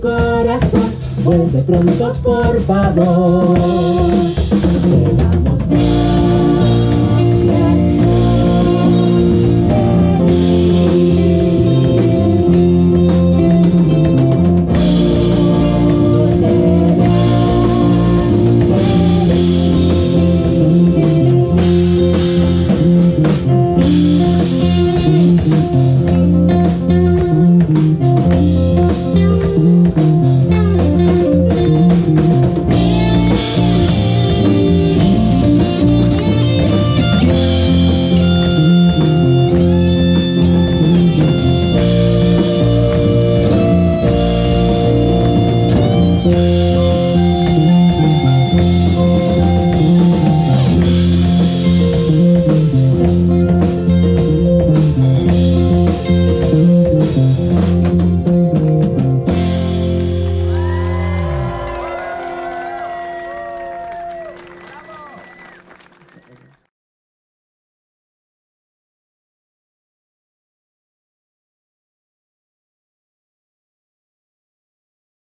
corazón, vuelve pronto por favor.